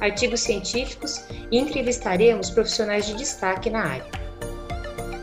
artigos científicos e entrevistaremos profissionais de destaque na área.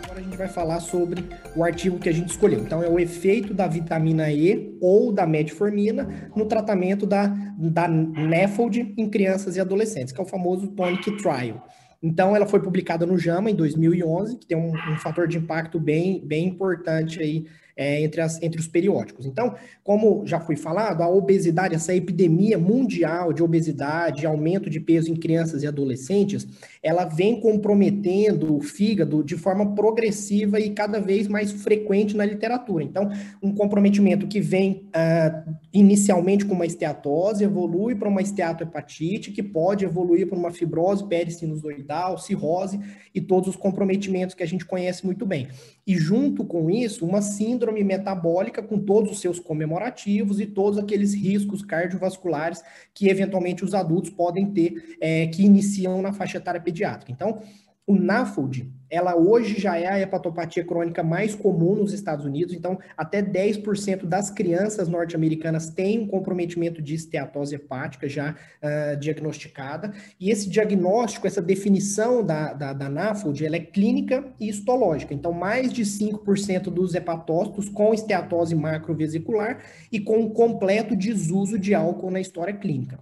Agora a gente vai falar sobre o artigo que a gente escolheu. Então, é o efeito da vitamina E ou da metformina no tratamento da, da NAFLD em crianças e adolescentes, que é o famoso Tonic Trial. Então, ela foi publicada no JAMA em 2011, que tem um, um fator de impacto bem, bem importante aí é, entre, as, entre os periódicos. Então, como já foi falado, a obesidade, essa epidemia mundial de obesidade, aumento de peso em crianças e adolescentes, ela vem comprometendo o fígado de forma progressiva e cada vez mais frequente na literatura. Então, um comprometimento que vem uh, inicialmente com uma esteatose, evolui para uma esteatohepatite, que pode evoluir para uma fibrose perisinusoidal, cirrose e todos os comprometimentos que a gente conhece muito bem. E junto com isso, uma síndrome metabólica com todos os seus comemorativos e todos aqueles riscos cardiovasculares que eventualmente os adultos podem ter, é, que iniciam na faixa etária pediátrica. Então, o NAFLD, ela hoje já é a hepatopatia crônica mais comum nos Estados Unidos, então até 10% das crianças norte-americanas têm um comprometimento de esteatose hepática já uh, diagnosticada, e esse diagnóstico, essa definição da, da, da NAFLD, ela é clínica e histológica, então mais de 5% dos hepatócitos com esteatose macrovesicular e com completo desuso de álcool na história clínica.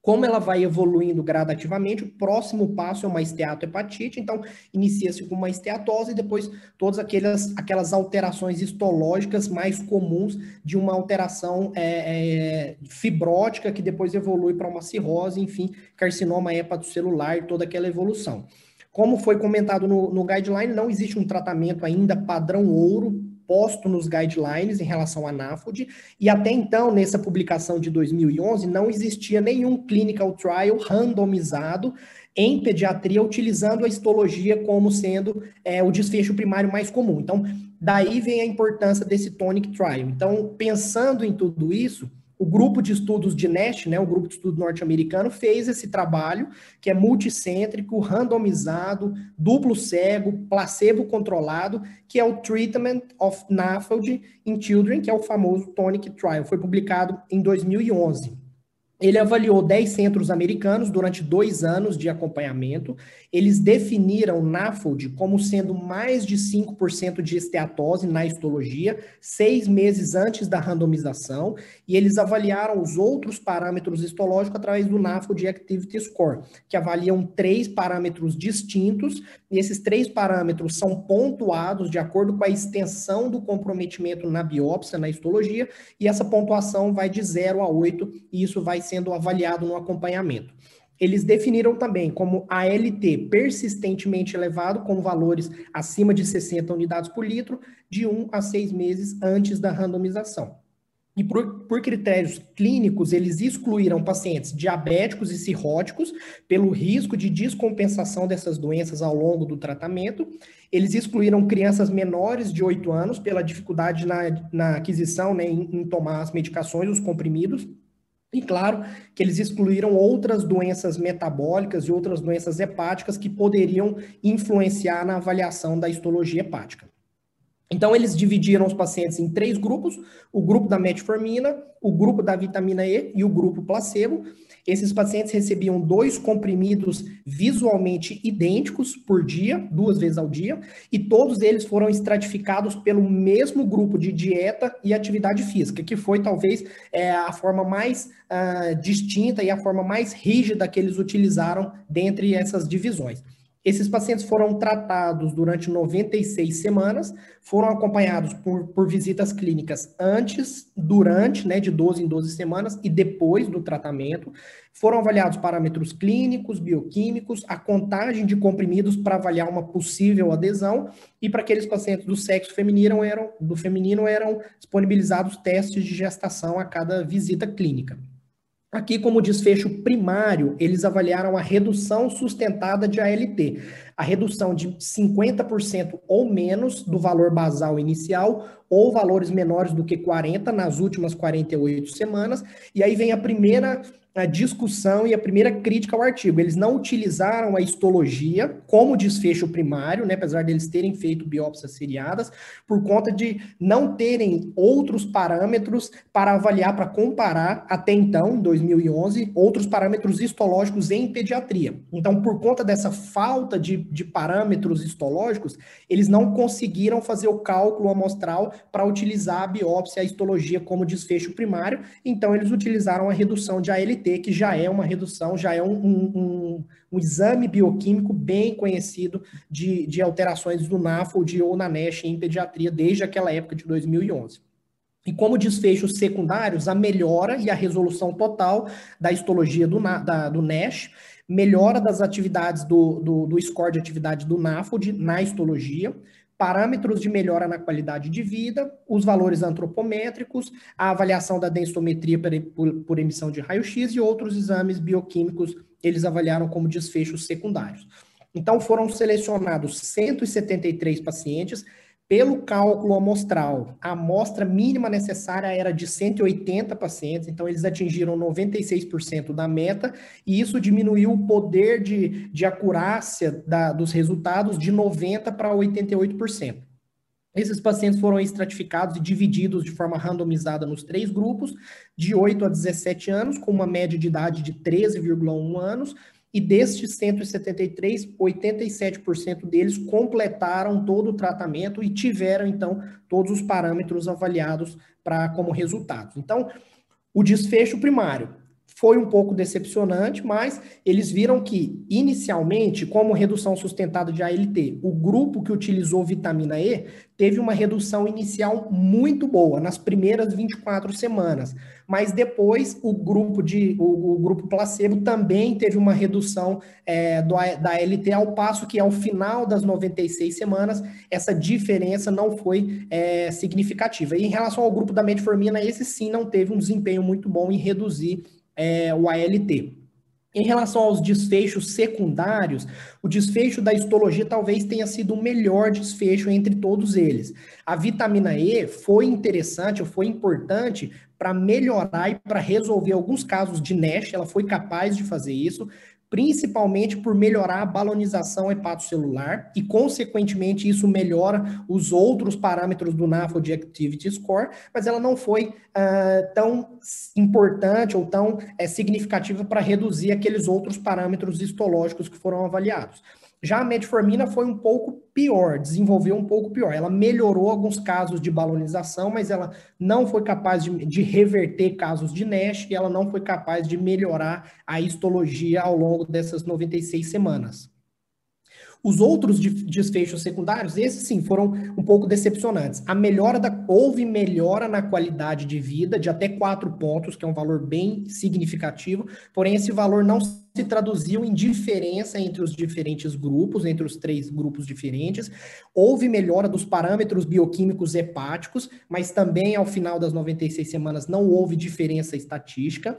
Como ela vai evoluindo gradativamente, o próximo passo é uma esteatohepatite, então inicia-se com uma esteatose e depois todas aquelas, aquelas alterações histológicas mais comuns de uma alteração é, é, fibrótica que depois evolui para uma cirrose, enfim, carcinoma hepatocelular toda aquela evolução. Como foi comentado no, no guideline, não existe um tratamento ainda padrão ouro posto nos guidelines em relação à NAFLD, e até então, nessa publicação de 2011, não existia nenhum clinical trial randomizado em pediatria utilizando a histologia como sendo é, o desfecho primário mais comum. Então, daí vem a importância desse tonic trial. Então, pensando em tudo isso, o grupo de estudos de Nash, né, o grupo de estudo norte-americano, fez esse trabalho que é multicêntrico, randomizado, duplo cego, placebo controlado, que é o Treatment of NAFLD in Children, que é o famoso Tonic Trial. Foi publicado em 2011. Ele avaliou 10 centros americanos durante dois anos de acompanhamento. Eles definiram NAFLD como sendo mais de 5% de esteatose na histologia, seis meses antes da randomização, e eles avaliaram os outros parâmetros histológicos através do NAFLD Activity Score, que avaliam três parâmetros distintos, e esses três parâmetros são pontuados de acordo com a extensão do comprometimento na biópsia, na histologia, e essa pontuação vai de 0 a 8, e isso vai sendo avaliado no acompanhamento. Eles definiram também como ALT persistentemente elevado, com valores acima de 60 unidades por litro, de 1 a 6 meses antes da randomização. E por, por, critérios clínicos, eles excluíram pacientes diabéticos e cirróticos pelo risco de descompensação dessas doenças ao longo do tratamento. Eles excluíram crianças menores de 8 anos pela dificuldade na, na aquisição, né, em, em tomar as medicações, os comprimidos. E claro que eles excluíram outras doenças metabólicas e outras doenças hepáticas que poderiam influenciar na avaliação da histologia hepática. Então, eles dividiram os pacientes em três grupos: o grupo da metformina, o grupo da vitamina E e o grupo placebo. Esses pacientes recebiam dois comprimidos visualmente idênticos por dia, duas vezes ao dia, e todos eles foram estratificados pelo mesmo grupo de dieta e atividade física, que foi talvez é, a forma mais uh, distinta e a forma mais rígida que eles utilizaram dentre essas divisões. Esses pacientes foram tratados durante 96 semanas, foram acompanhados por, por visitas clínicas antes, durante, né, de 12 em 12 semanas e depois do tratamento. Foram avaliados parâmetros clínicos, bioquímicos, a contagem de comprimidos para avaliar uma possível adesão e para aqueles pacientes do sexo feminino eram, do feminino eram disponibilizados testes de gestação a cada visita clínica. Aqui, como desfecho primário, eles avaliaram a redução sustentada de ALT, a redução de 50% ou menos do valor basal inicial ou valores menores do que 40 nas últimas 48 semanas. E aí vem a primeira a discussão e a primeira crítica ao artigo. Eles não utilizaram a histologia como desfecho primário, né, apesar deles terem feito biópsias seriadas, por conta de não terem outros parâmetros para avaliar, para comparar, até então, em 2011, outros parâmetros histológicos em pediatria. Então, por conta dessa falta de, de parâmetros histológicos, eles não conseguiram fazer o cálculo amostral para utilizar a biópsia, a histologia como desfecho primário, então eles utilizaram a redução de ALT que já é uma redução, já é um, um, um exame bioquímico bem conhecido de, de alterações do NAFLD ou na NASH em pediatria desde aquela época de 2011. E como desfechos secundários, a melhora e a resolução total da histologia do, da, do NASH, melhora das atividades do, do, do score de atividade do NAFLD na histologia, parâmetros de melhora na qualidade de vida, os valores antropométricos, a avaliação da densitometria por, por emissão de raio-x e outros exames bioquímicos, eles avaliaram como desfechos secundários. Então, foram selecionados 173 pacientes, pelo cálculo amostral, a amostra mínima necessária era de 180 pacientes, então eles atingiram 96% da meta, e isso diminuiu o poder de, de acurácia da, dos resultados de 90% para 88%. Esses pacientes foram estratificados e divididos de forma randomizada nos três grupos, de 8 a 17 anos, com uma média de idade de 13,1 anos, e destes 173, 87% deles completaram todo o tratamento e tiveram, então, todos os parâmetros avaliados para como resultados. Então, o desfecho primário foi um pouco decepcionante, mas eles viram que, inicialmente, como redução sustentada de ALT, o grupo que utilizou vitamina E teve uma redução inicial muito boa nas primeiras 24 semanas, mas depois o grupo de o, o grupo placebo também teve uma redução é, do, da ALT, ao passo que ao final das 96 semanas essa diferença não foi é, significativa. E em relação ao grupo da metformina, esse sim não teve um desempenho muito bom em reduzir é, o ALT. Em relação aos desfechos secundários, o desfecho da histologia talvez tenha sido o melhor desfecho entre todos eles. A vitamina E foi interessante, foi importante para melhorar e para resolver alguns casos de NASH, ela foi capaz de fazer isso, principalmente por melhorar a balonização hepatocelular e, consequentemente, isso melhora os outros parâmetros do NAFLD Activity Score, mas ela não foi uh, tão importante ou tão uh, significativa para reduzir aqueles outros parâmetros histológicos que foram avaliados. Já a metformina foi um pouco pior, desenvolveu um pouco pior. Ela melhorou alguns casos de balonização, mas ela não foi capaz de, de, reverter casos de NASH e ela não foi capaz de melhorar a histologia ao longo dessas 96 semanas. Os outros desfechos secundários, esses sim, foram um pouco decepcionantes. A melhora da, houve melhora na qualidade de vida de até quatro pontos, que é um valor bem significativo, porém esse valor não se traduziu em diferença entre os diferentes grupos, entre os três grupos diferentes. Houve melhora dos parâmetros bioquímicos hepáticos, mas também ao final das 96 semanas não houve diferença estatística.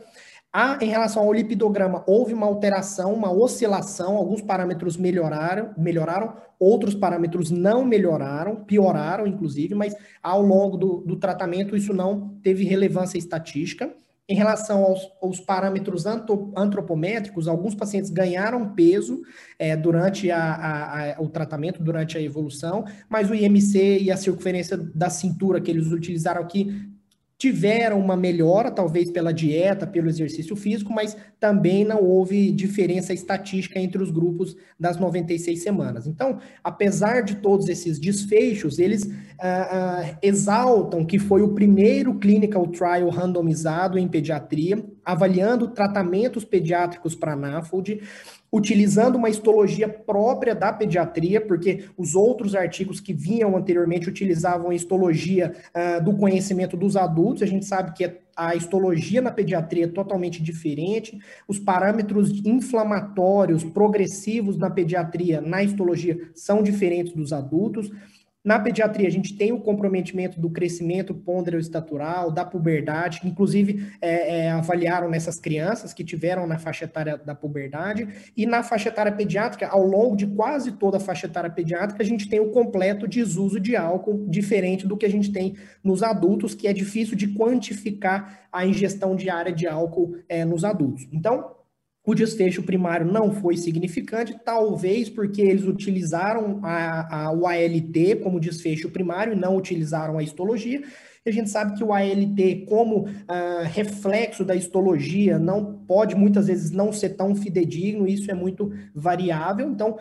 Ah, em relação ao lipidograma, houve uma alteração, uma oscilação, alguns parâmetros melhoraram, melhoraram, outros parâmetros não melhoraram, pioraram, inclusive, mas ao longo do, do tratamento isso não teve relevância estatística. Em relação aos, aos parâmetros antropométricos, alguns pacientes ganharam peso é, durante a, a, a, o tratamento, durante a evolução, mas o IMC e a circunferência da cintura que eles utilizaram aqui tiveram uma melhora, talvez pela dieta, pelo exercício físico, mas também não houve diferença estatística entre os grupos das 96 semanas. Então, apesar de todos esses desfechos, eles ah, ah, exaltam que foi o primeiro clinical trial randomizado em pediatria, avaliando tratamentos pediátricos para NAFLD, utilizando uma histologia própria da pediatria, porque os outros artigos que vinham anteriormente utilizavam a histologia uh, do conhecimento dos adultos. A gente sabe que a histologia na pediatria é totalmente diferente, os parâmetros inflamatórios progressivos na pediatria, na histologia, são diferentes dos adultos. Na pediatria, a gente tem o comprometimento do crescimento ponderoestatural, da puberdade, inclusive é, é, avaliaram nessas crianças que tiveram na faixa etária da puberdade. E na faixa etária pediátrica, ao longo de quase toda a faixa etária pediátrica, a gente tem o completo desuso de álcool, diferente do que a gente tem nos adultos, que é difícil de quantificar a ingestão diária de álcool é, nos adultos. Então, o desfecho primário não foi significante, talvez porque eles utilizaram a, a, o ALT como desfecho primário e não utilizaram a histologia. E a gente sabe que o ALT, como uh, reflexo da histologia, não pode muitas vezes não ser tão fidedigno, isso é muito variável. Então,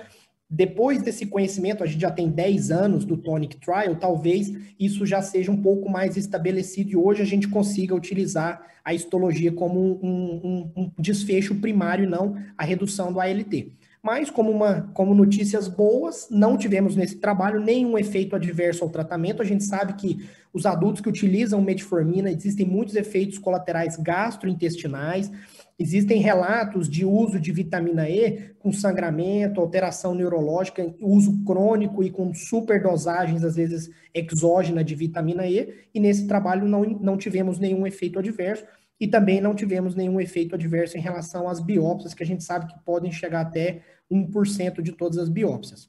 depois desse conhecimento, a gente já tem 10 anos do Tonic Trial, talvez isso já seja um pouco mais estabelecido e hoje a gente consiga utilizar a histologia como um, um, um desfecho primário, não a redução do ALT. Mas, como, uma, como notícias boas, não tivemos nesse trabalho nenhum efeito adverso ao tratamento. A gente sabe que os adultos que utilizam metformina, existem muitos efeitos colaterais gastrointestinais, Existem relatos de uso de vitamina E com sangramento, alteração neurológica, uso crônico e com superdosagens, às vezes exógena de vitamina E, e nesse trabalho não, não tivemos nenhum efeito adverso e também não tivemos nenhum efeito adverso em relação às biópsias, que a gente sabe que podem chegar até 1% de todas as biópsias.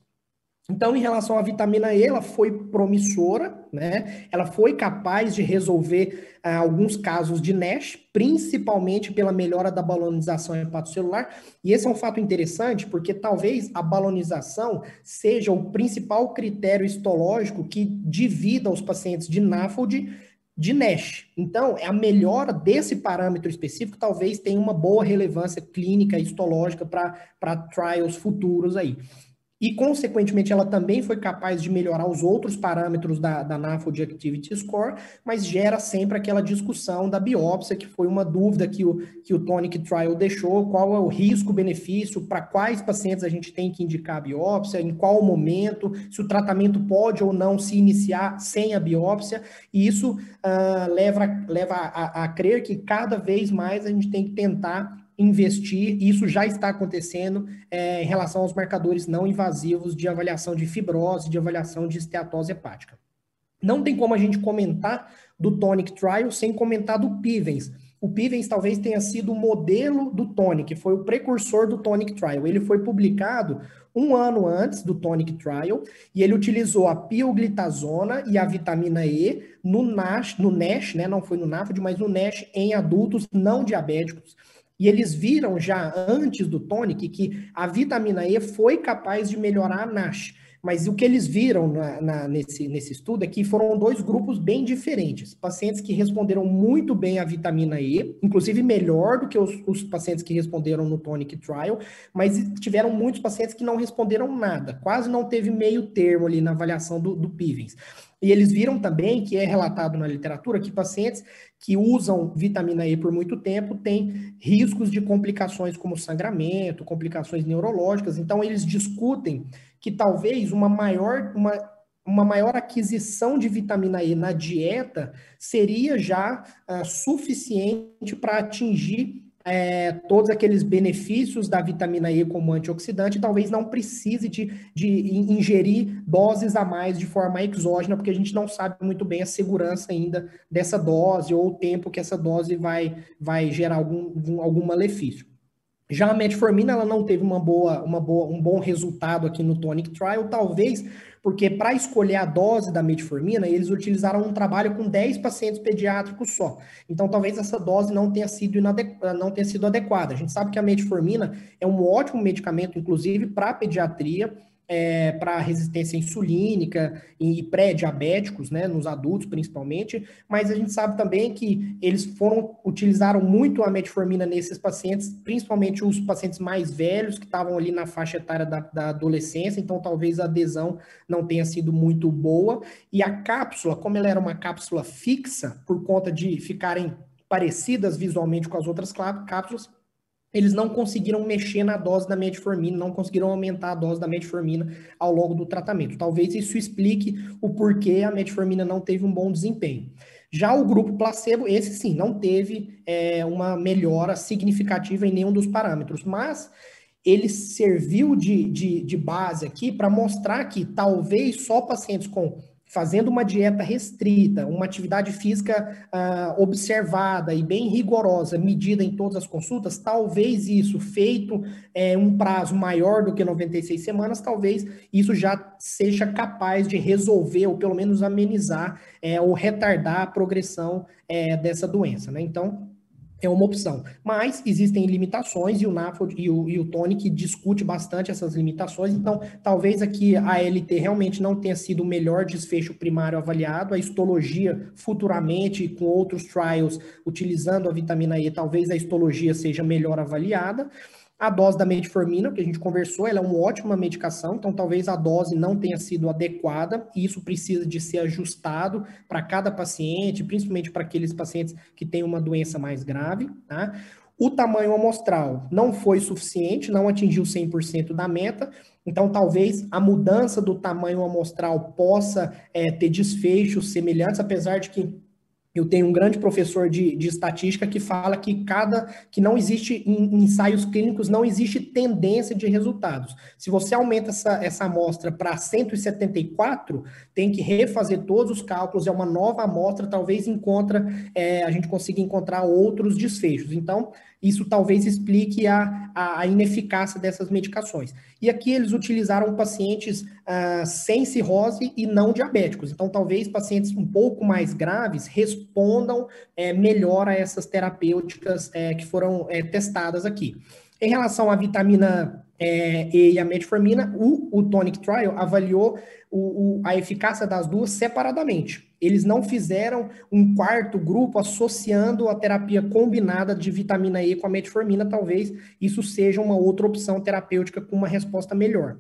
Então, em relação à vitamina E, ela foi promissora, né? Ela foi capaz de resolver ah, alguns casos de NASH, principalmente pela melhora da balonização hepatocelular. E esse é um fato interessante, porque talvez a balonização seja o principal critério histológico que divida os pacientes de NAFLD de NASH. Então, é a melhora desse parâmetro específico talvez tenha uma boa relevância clínica histológica para trials futuros aí e, consequentemente, ela também foi capaz de melhorar os outros parâmetros da, da NAFLD Activity Score, mas gera sempre aquela discussão da biópsia, que foi uma dúvida que o, que o Tonic Trial deixou, qual é o risco-benefício, para quais pacientes a gente tem que indicar a biópsia, em qual momento, se o tratamento pode ou não se iniciar sem a biópsia, e isso uh, leva, leva a, a crer que cada vez mais a gente tem que tentar investir, e isso já está acontecendo é, em relação aos marcadores não invasivos de avaliação de fibrose, de avaliação de esteatose hepática. Não tem como a gente comentar do Tonic Trial sem comentar do Pivens. O Pivens talvez tenha sido o modelo do Tonic, foi o precursor do Tonic Trial. Ele foi publicado um ano antes do Tonic Trial e ele utilizou a pioglitazona e a vitamina E no NASH, no NASH, né, não foi no NAFD, mas no NASH em adultos não diabéticos e eles viram já antes do tonic que a vitamina E foi capaz de melhorar a NASH. Mas o que eles viram na, na, nesse, nesse estudo é que foram dois grupos bem diferentes. Pacientes que responderam muito bem à vitamina E, inclusive melhor do que os, os pacientes que responderam no Tonic Trial, mas tiveram muitos pacientes que não responderam nada. Quase não teve meio termo ali na avaliação do, do Pivens. E eles viram também, que é relatado na literatura, que pacientes que usam vitamina E por muito tempo têm riscos de complicações como sangramento, complicações neurológicas. Então, eles discutem que talvez uma maior, uma, uma maior aquisição de vitamina E na dieta seria já uh, suficiente para atingir é, todos aqueles benefícios da vitamina E como antioxidante, talvez não precise de, de ingerir doses a mais de forma exógena, porque a gente não sabe muito bem a segurança ainda dessa dose ou o tempo que essa dose vai, vai gerar algum, algum malefício. Já a metformina ela não teve uma boa, uma boa, um bom resultado aqui no Tonic Trial, talvez porque para escolher a dose da metformina, eles utilizaram um trabalho com 10 pacientes pediátricos só. Então, talvez essa dose não tenha sido, não tenha sido adequada. A gente sabe que a metformina é um ótimo medicamento, inclusive, para pediatria, é, para resistência insulínica e pré-diabéticos, né, nos adultos principalmente, mas a gente sabe também que eles foram utilizaram muito a metformina nesses pacientes, principalmente os pacientes mais velhos que estavam ali na faixa etária da, da adolescência, então talvez a adesão não tenha sido muito boa. E a cápsula, como ela era uma cápsula fixa, por conta de ficarem parecidas visualmente com as outras cápsulas, eles não conseguiram mexer na dose da metformina, não conseguiram aumentar a dose da metformina ao longo do tratamento. Talvez isso explique o porquê a metformina não teve um bom desempenho. Já o grupo placebo, esse sim, não teve é, uma melhora significativa em nenhum dos parâmetros, mas ele serviu de, de, de base aqui para mostrar que talvez só pacientes com fazendo uma dieta restrita, uma atividade física uh, observada e bem rigorosa, medida em todas as consultas, talvez isso, feito é, um prazo maior do que 96 semanas, talvez isso já seja capaz de resolver, ou pelo menos amenizar, é, ou retardar a progressão é, dessa doença. Né? Então, é uma opção. Mas existem limitações e o NAFOD e o, e o Tonic discute bastante essas limitações, então talvez aqui a LT realmente não tenha sido o melhor desfecho primário avaliado, a histologia futuramente com outros trials utilizando a vitamina E, talvez a histologia seja melhor avaliada. A dose da metformina, que a gente conversou, ela é uma ótima medicação, então talvez a dose não tenha sido adequada, e isso precisa de ser ajustado para cada paciente, principalmente para aqueles pacientes que têm uma doença mais grave, tá? O tamanho amostral não foi suficiente, não atingiu 100% da meta, então talvez a mudança do tamanho amostral possa é, ter desfechos semelhantes, apesar de que eu tenho um grande professor de, de estatística que fala que cada que não existe em, ensaios clínicos, não existe tendência de resultados. Se você aumenta essa, essa amostra para 174, tem que refazer todos os cálculos, é uma nova amostra, talvez encontra, é, a gente consiga encontrar outros desfechos. Então, isso talvez explique a, a, ineficácia dessas medicações. E aqui eles utilizaram pacientes uh, sem cirrose e não diabéticos. Então, talvez pacientes um pouco mais graves respondam é, melhor a essas terapêuticas é, que foram é, testadas aqui. Em relação à vitamina é, E e a metformina, o, o Tonic Trial avaliou o, o, a eficácia das duas separadamente. Eles não fizeram um quarto grupo associando a terapia combinada de vitamina E com a metformina, talvez isso seja uma outra opção terapêutica com uma resposta melhor.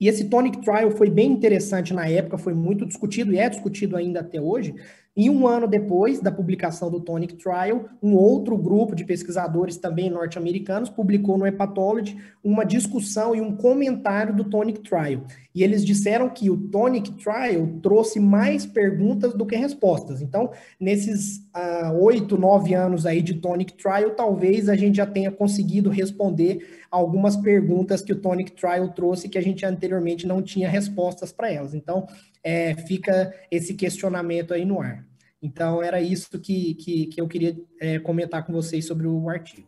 E esse Tonic Trial foi bem interessante na época, foi muito discutido e é discutido ainda até hoje, e um ano depois da publicação do Tonic Trial, um outro grupo de pesquisadores também norte-americanos publicou no Hepatology uma discussão e um comentário do Tonic Trial. E eles disseram que o Tonic Trial trouxe mais perguntas do que respostas. Então, nesses ah, oito, nove anos aí de Tonic Trial, talvez a gente já tenha conseguido responder algumas perguntas que o Tonic Trial trouxe que a gente anteriormente não tinha respostas para elas. Então, é, fica esse questionamento aí no ar. Então, era isso que, que, que eu queria é, comentar com vocês sobre o artigo.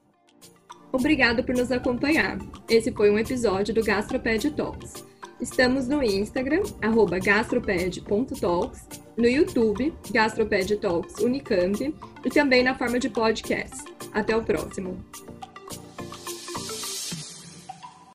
Obrigado por nos acompanhar. Esse foi um episódio do Gastroped Talks. Estamos no Instagram, gastroped.talks, no YouTube, Gastroped Talks Unicamp, e também na forma de podcast. Até o próximo!